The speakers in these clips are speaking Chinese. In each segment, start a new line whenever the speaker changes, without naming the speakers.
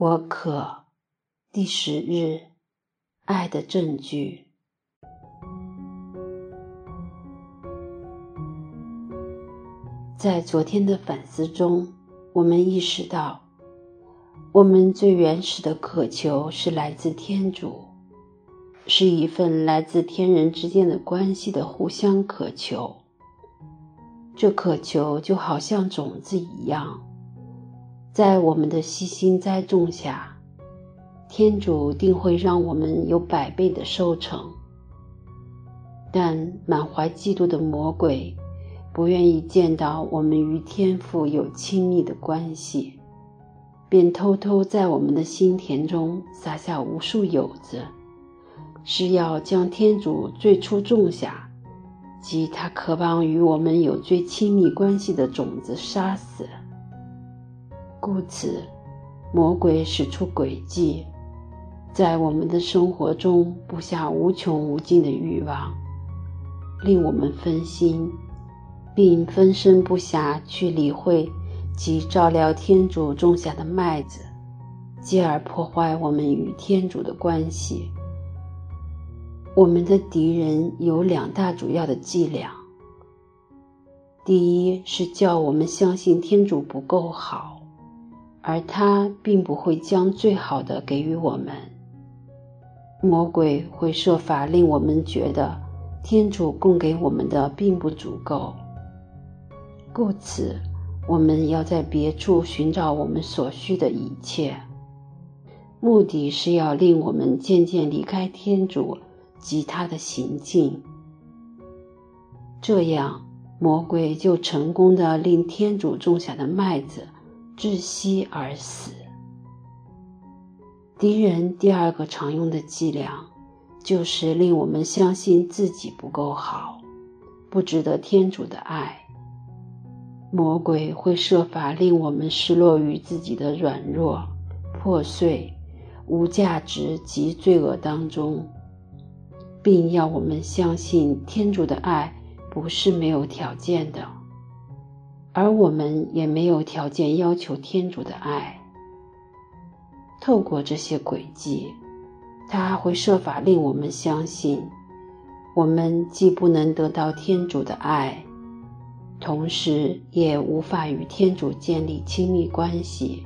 我可第十日，爱的证据。在昨天的反思中，我们意识到，我们最原始的渴求是来自天主，是一份来自天人之间的关系的互相渴求。这渴求就好像种子一样。在我们的悉心栽种下，天主定会让我们有百倍的收成。但满怀嫉妒的魔鬼不愿意见到我们与天父有亲密的关系，便偷偷在我们的心田中撒下无数友子，是要将天主最初种下，即他渴望与我们有最亲密关系的种子杀死。故此，魔鬼使出诡计，在我们的生活中布下无穷无尽的欲望，令我们分心，并分身不暇去理会及照料天主种下的麦子，继而破坏我们与天主的关系。我们的敌人有两大主要的伎俩：第一是叫我们相信天主不够好。而他并不会将最好的给予我们。魔鬼会设法令我们觉得天主供给我们的并不足够，故此我们要在别处寻找我们所需的一切，目的是要令我们渐渐离开天主及他的行径。这样，魔鬼就成功的令天主种下的麦子。窒息而死。敌人第二个常用的伎俩，就是令我们相信自己不够好，不值得天主的爱。魔鬼会设法令我们失落于自己的软弱、破碎、无价值及罪恶当中，并要我们相信天主的爱不是没有条件的。而我们也没有条件要求天主的爱。透过这些轨迹，他会设法令我们相信，我们既不能得到天主的爱，同时也无法与天主建立亲密关系。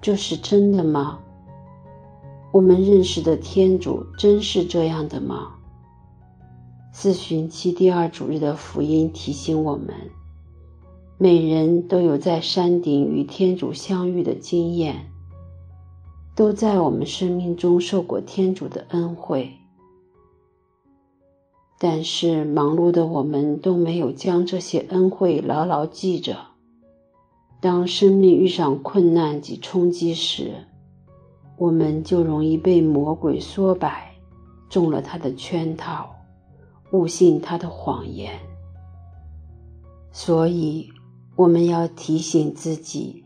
这是真的吗？我们认识的天主真是这样的吗？四旬期第二主日的福音提醒我们：每人都有在山顶与天主相遇的经验，都在我们生命中受过天主的恩惠。但是忙碌的我们都没有将这些恩惠牢牢记着。当生命遇上困难及冲击时，我们就容易被魔鬼唆摆，中了他的圈套。误信他的谎言，所以我们要提醒自己，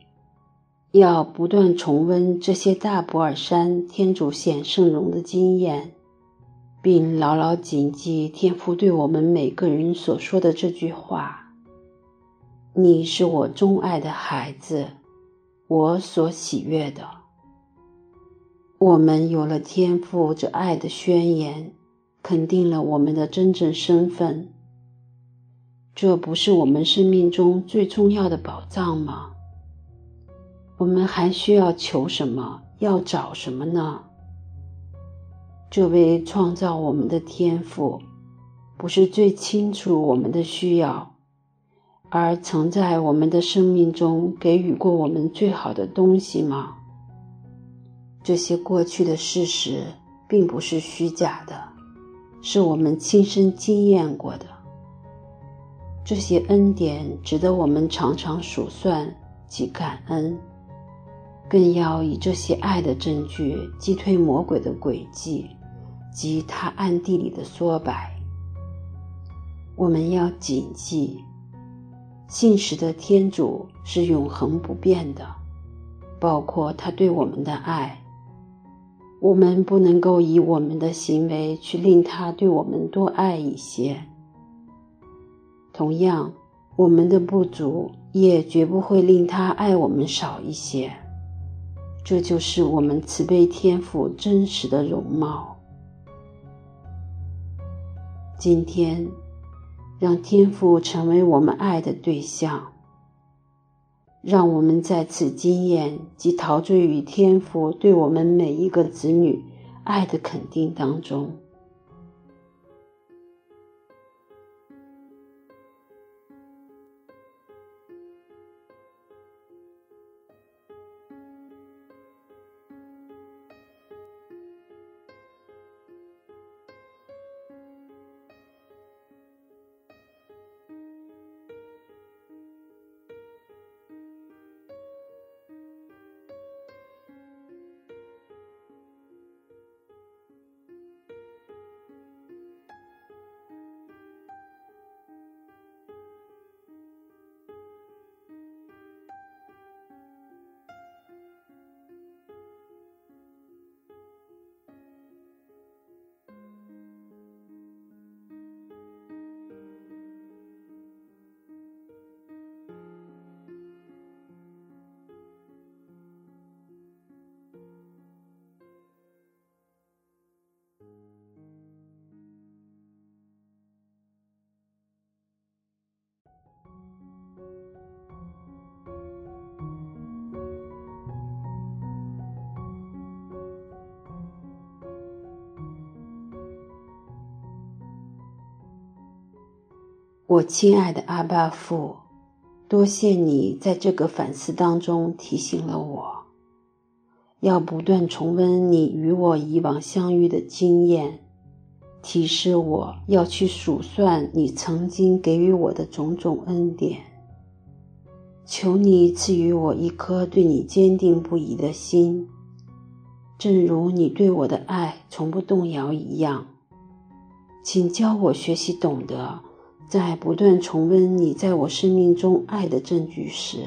要不断重温这些大博尔山天主显圣容的经验，并牢牢谨记天父对我们每个人所说的这句话：“你是我钟爱的孩子，我所喜悦的。”我们有了天父这爱的宣言。肯定了我们的真正身份，这不是我们生命中最重要的宝藏吗？我们还需要求什么？要找什么呢？这位创造我们的天赋，不是最清楚我们的需要，而曾在我们的生命中给予过我们最好的东西吗？这些过去的事实并不是虚假的。是我们亲身经验过的，这些恩典值得我们常常数算及感恩，更要以这些爱的证据击退魔鬼的诡计及他暗地里的唆摆。我们要谨记，信实的天主是永恒不变的，包括他对我们的爱。我们不能够以我们的行为去令他对我们多爱一些，同样，我们的不足也绝不会令他爱我们少一些。这就是我们慈悲天赋真实的容貌。今天，让天赋成为我们爱的对象，让我们再次经验及陶醉于天父对我们每一个子女爱的肯定当中。我亲爱的阿爸父，多谢你在这个反思当中提醒了我，要不断重温你与我以往相遇的经验，提示我要去数算你曾经给予我的种种恩典。求你赐予我一颗对你坚定不移的心，正如你对我的爱从不动摇一样。请教我学习懂得。在不断重温你在我生命中爱的证据时，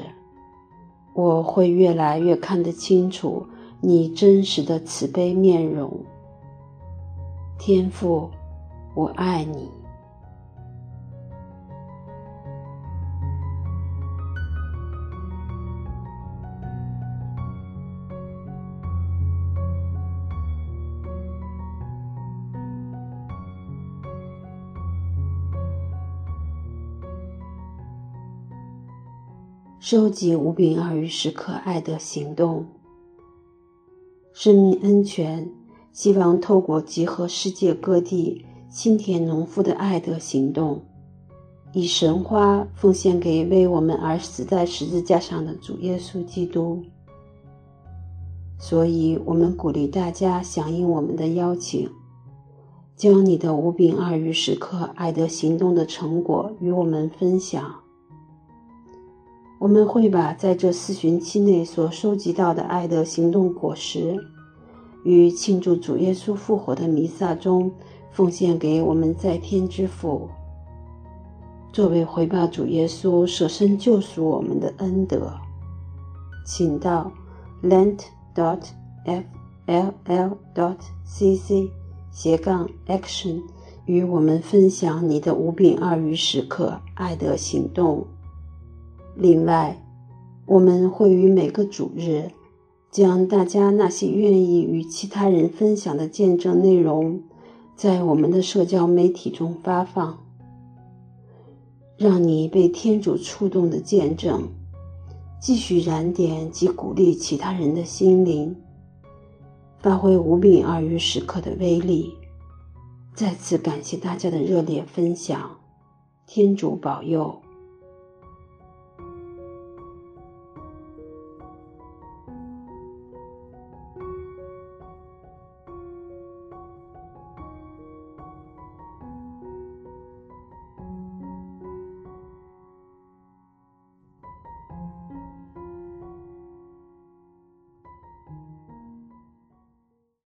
我会越来越看得清楚你真实的慈悲面容。天父，我爱你。收集五饼二鱼时刻爱的行动，生命恩泉希望透过集合世界各地新田农夫的爱的行动，以神花奉献给为我们而死在十字架上的主耶稣基督。所以，我们鼓励大家响应我们的邀请，将你的五饼二鱼时刻爱的行动的成果与我们分享。我们会把在这四旬期内所收集到的爱的行动果实，与庆祝主耶稣复活的弥撒中奉献给我们在天之父，作为回报主耶稣舍身救赎我们的恩德。请到 lent dot f l l dot c c 斜杠 action 与我们分享你的五饼二鱼时刻爱的行动。另外，我们会于每个主日，将大家那些愿意与其他人分享的见证内容，在我们的社交媒体中发放，让你被天主触动的见证，继续燃点及鼓励其他人的心灵，发挥五饼二鱼时刻的威力。再次感谢大家的热烈分享，天主保佑。